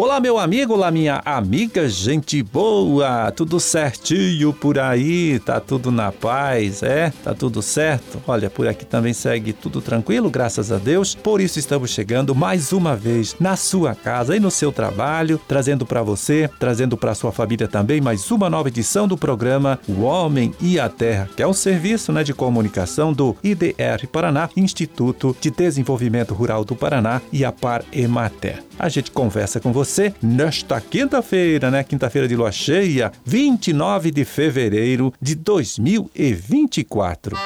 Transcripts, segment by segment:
Olá, meu amigo, olá, minha amiga, gente boa, tudo certinho por aí, tá tudo na paz, é? Tá tudo certo? Olha, por aqui também segue tudo tranquilo, graças a Deus. Por isso estamos chegando mais uma vez na sua casa e no seu trabalho, trazendo para você, trazendo para sua família também mais uma nova edição do programa O Homem e a Terra, que é um serviço né, de comunicação do IDR Paraná, Instituto de Desenvolvimento Rural do Paraná e a Par Emater. A gente conversa com você nesta quinta-feira, né? Quinta-feira de lua cheia, 29 de fevereiro de 2024.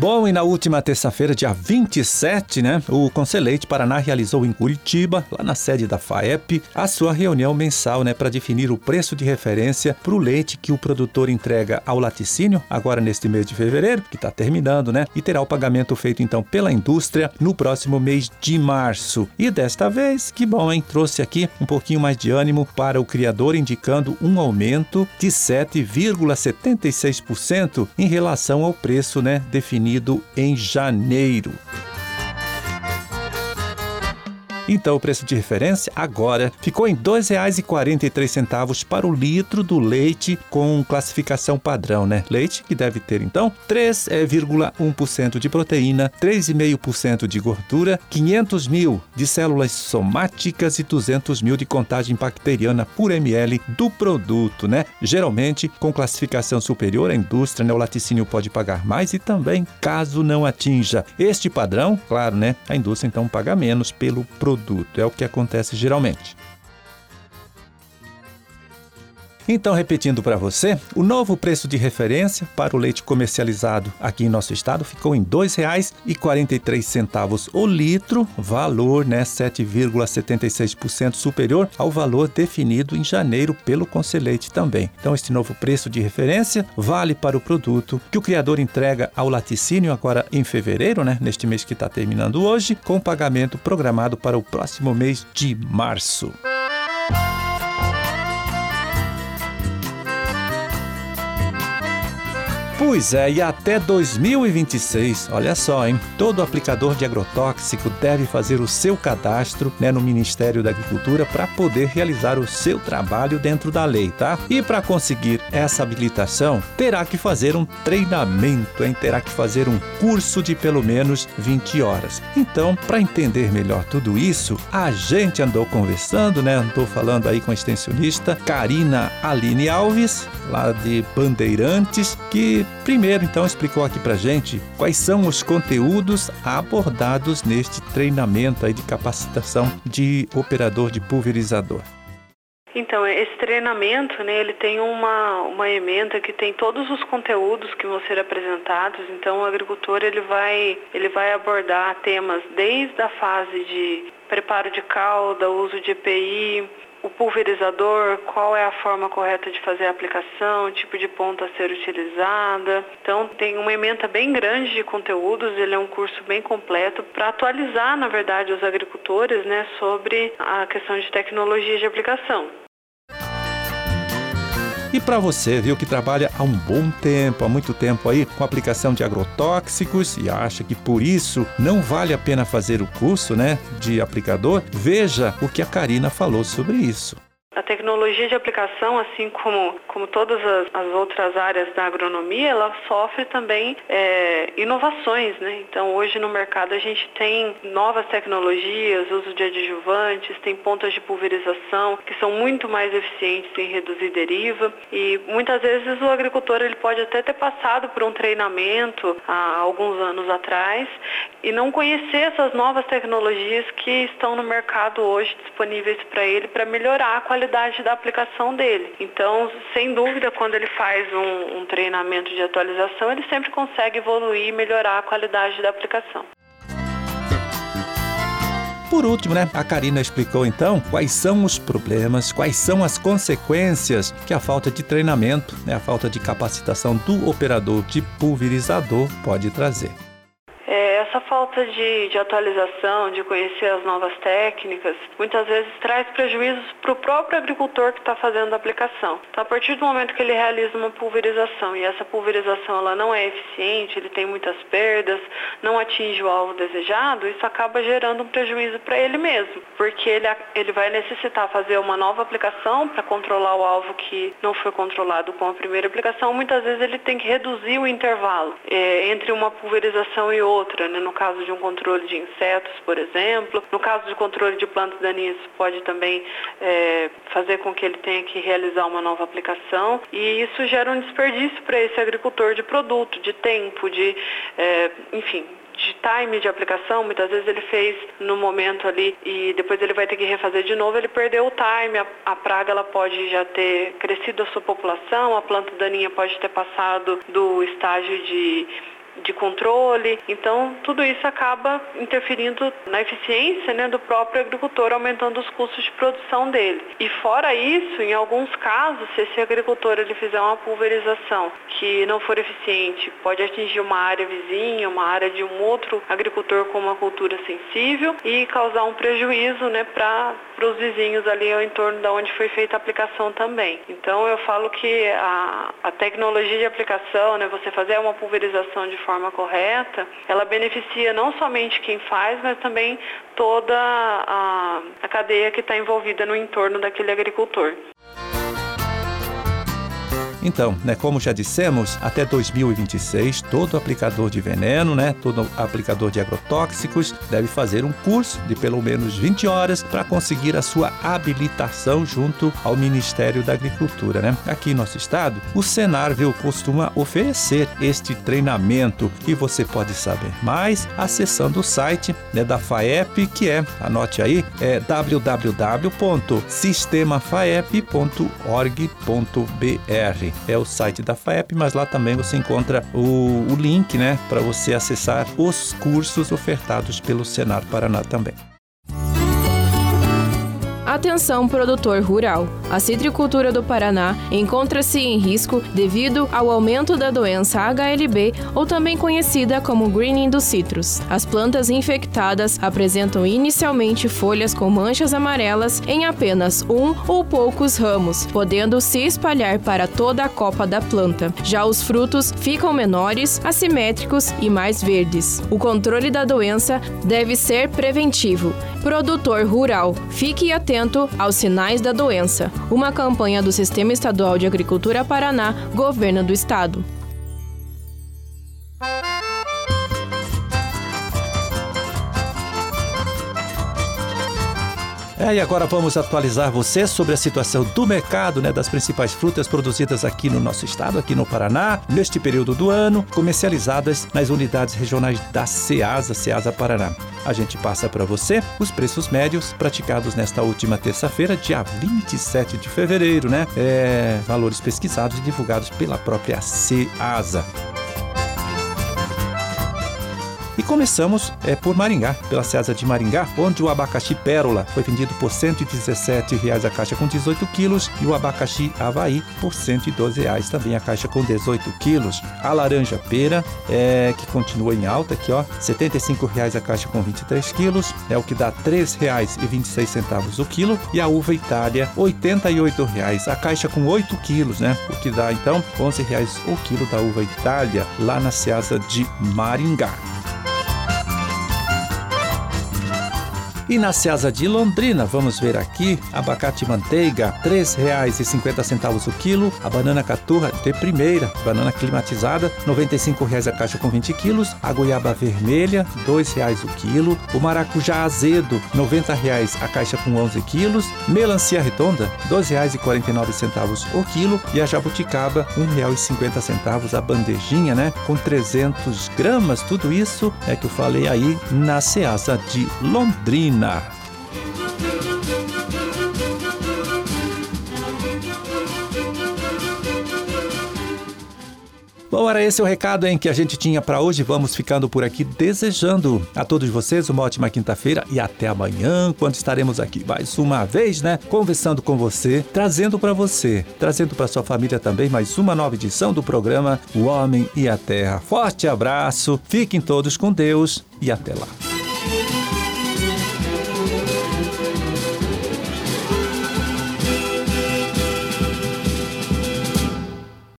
Bom, e na última terça-feira, dia 27, né, o Conselheite Paraná realizou em Curitiba, lá na sede da FAEP, a sua reunião mensal, né, para definir o preço de referência para o leite que o produtor entrega ao laticínio, agora neste mês de fevereiro, que está terminando, né, e terá o pagamento feito então pela indústria no próximo mês de março. E desta vez, que bom, hein, trouxe aqui um pouquinho mais de ânimo para o criador, indicando um aumento de 7,76% em relação ao preço, né, definido definido em janeiro. Então o preço de referência agora ficou em R$ 2,43 para o litro do leite com classificação padrão, né? Leite que deve ter então 3,1% de proteína, 3,5% de gordura, 500 mil de células somáticas e 200 mil de contagem bacteriana por ml do produto, né? Geralmente com classificação superior, a indústria, né? o laticínio pode pagar mais e também caso não atinja este padrão, claro, né? A indústria então paga menos pelo produto produto. É o que acontece geralmente. Então, repetindo para você, o novo preço de referência para o leite comercializado aqui em nosso estado ficou em R$ 2,43 o litro, valor né, 7,76% superior ao valor definido em janeiro pelo Conselheite também. Então, este novo preço de referência vale para o produto que o criador entrega ao laticínio agora em fevereiro, né, neste mês que está terminando hoje, com pagamento programado para o próximo mês de março. Pois é, e até 2026, olha só, hein? Todo aplicador de agrotóxico deve fazer o seu cadastro né, no Ministério da Agricultura para poder realizar o seu trabalho dentro da lei, tá? E para conseguir essa habilitação, terá que fazer um treinamento, hein? Terá que fazer um curso de pelo menos 20 horas. Então, para entender melhor tudo isso, a gente andou conversando, né? Andou falando aí com a extensionista Karina Aline Alves, lá de Bandeirantes, que primeiro então explicou aqui pra gente quais são os conteúdos abordados neste treinamento aí de capacitação de operador de pulverizador. Então, esse treinamento, né, ele tem uma, uma emenda que tem todos os conteúdos que vão ser apresentados. Então, o agricultor ele vai, ele vai abordar temas desde a fase de preparo de calda, uso de EPI, o pulverizador, qual é a forma correta de fazer a aplicação, tipo de ponta a ser utilizada. Então tem uma emenda bem grande de conteúdos, ele é um curso bem completo para atualizar, na verdade, os agricultores né, sobre a questão de tecnologia de aplicação. E para você, viu, que trabalha há um bom tempo, há muito tempo aí com aplicação de agrotóxicos e acha que por isso não vale a pena fazer o curso, né, de aplicador, veja o que a Karina falou sobre isso. A tecnologia de aplicação, assim como, como todas as, as outras áreas da agronomia, ela sofre também é, inovações. Né? Então, hoje no mercado a gente tem novas tecnologias, uso de adjuvantes, tem pontas de pulverização que são muito mais eficientes em reduzir deriva e muitas vezes o agricultor ele pode até ter passado por um treinamento há alguns anos atrás e não conhecer essas novas tecnologias que estão no mercado hoje disponíveis para ele para melhorar a qualidade qualidade da aplicação dele. Então, sem dúvida, quando ele faz um, um treinamento de atualização, ele sempre consegue evoluir e melhorar a qualidade da aplicação. Por último, né, a Karina explicou então quais são os problemas, quais são as consequências que a falta de treinamento, né, a falta de capacitação do operador de pulverizador pode trazer essa falta de, de atualização, de conhecer as novas técnicas, muitas vezes traz prejuízos para o próprio agricultor que está fazendo a aplicação. Então, a partir do momento que ele realiza uma pulverização e essa pulverização ela não é eficiente, ele tem muitas perdas, não atinge o alvo desejado, isso acaba gerando um prejuízo para ele mesmo, porque ele, ele vai necessitar fazer uma nova aplicação para controlar o alvo que não foi controlado com a primeira aplicação. Muitas vezes ele tem que reduzir o intervalo é, entre uma pulverização e outra, né? no caso de um controle de insetos, por exemplo. No caso de controle de plantas daninhas, pode também é, fazer com que ele tenha que realizar uma nova aplicação e isso gera um desperdício para esse agricultor de produto, de tempo, de, é, enfim, de time de aplicação, muitas vezes ele fez no momento ali e depois ele vai ter que refazer de novo, ele perdeu o time, a, a praga ela pode já ter crescido a sua população, a planta daninha pode ter passado do estágio de de controle. Então, tudo isso acaba interferindo na eficiência né, do próprio agricultor, aumentando os custos de produção dele. E fora isso, em alguns casos, se esse agricultor ele fizer uma pulverização que não for eficiente, pode atingir uma área vizinha, uma área de um outro agricultor com uma cultura sensível e causar um prejuízo né, para os vizinhos ali ao entorno da onde foi feita a aplicação também. Então, eu falo que a, a tecnologia de aplicação, né, você fazer uma pulverização de forma correta, ela beneficia não somente quem faz, mas também toda a, a cadeia que está envolvida no entorno daquele agricultor. Então, né, como já dissemos, até 2026, todo aplicador de veneno, né, todo aplicador de agrotóxicos deve fazer um curso de pelo menos 20 horas para conseguir a sua habilitação junto ao Ministério da Agricultura. Né? Aqui em nosso estado, o Senar viu, costuma oferecer este treinamento e você pode saber mais acessando o site né, da FAEP, que é, anote aí, é www.sistemafaep.org.br é o site da FAEP, mas lá também você encontra o, o link né, para você acessar os cursos ofertados pelo Senar Paraná também. Atenção, produtor rural. A citricultura do Paraná encontra-se em risco devido ao aumento da doença HLB, ou também conhecida como greening dos citros. As plantas infectadas apresentam inicialmente folhas com manchas amarelas em apenas um ou poucos ramos, podendo se espalhar para toda a copa da planta. Já os frutos ficam menores, assimétricos e mais verdes. O controle da doença deve ser preventivo. Produtor rural, fique atento aos sinais da doença. Uma campanha do Sistema Estadual de Agricultura Paraná, Governo do Estado. É, e agora vamos atualizar você sobre a situação do mercado né, das principais frutas produzidas aqui no nosso estado, aqui no Paraná, neste período do ano, comercializadas nas unidades regionais da SEASA, SEASA Paraná. A gente passa para você os preços médios praticados nesta última terça-feira, dia 27 de fevereiro, né? É, valores pesquisados e divulgados pela própria SEASA. E começamos é, por Maringá, pela César de Maringá, onde o abacaxi pérola foi vendido por 117 reais a caixa com 18 quilos e o abacaxi Havaí por 112 reais, também a caixa com 18 quilos. A laranja pera, é, que continua em alta aqui, ó, 75 reais a caixa com 23 quilos, é o que dá R$ 3,26 o quilo. E a uva Itália, 88 reais a caixa com 8 quilos, né? O que dá então 11 reais o quilo da uva Itália, lá na Ceasa de Maringá. E na Ceasa de Londrina, vamos ver aqui, abacate manteiga, R$ 3,50 o quilo, a banana caturra de primeira, banana climatizada, R$ 95,00 a caixa com 20 quilos, a goiaba vermelha, R$ 2,00 o quilo, o maracujá azedo, R$ 90,00 a caixa com 11 quilos, melancia redonda, R$ 2,49 o quilo e a jabuticaba, R$ 1,50 a bandejinha, né, com 300 gramas, tudo isso é que eu falei aí na Ceasa de Londrina. Bom, era esse o recado em que a gente tinha para hoje. Vamos ficando por aqui desejando a todos vocês uma ótima quinta-feira e até amanhã, quando estaremos aqui mais uma vez, né, conversando com você, trazendo para você, trazendo para sua família também mais uma nova edição do programa O Homem e a Terra. Forte abraço, fiquem todos com Deus e até lá.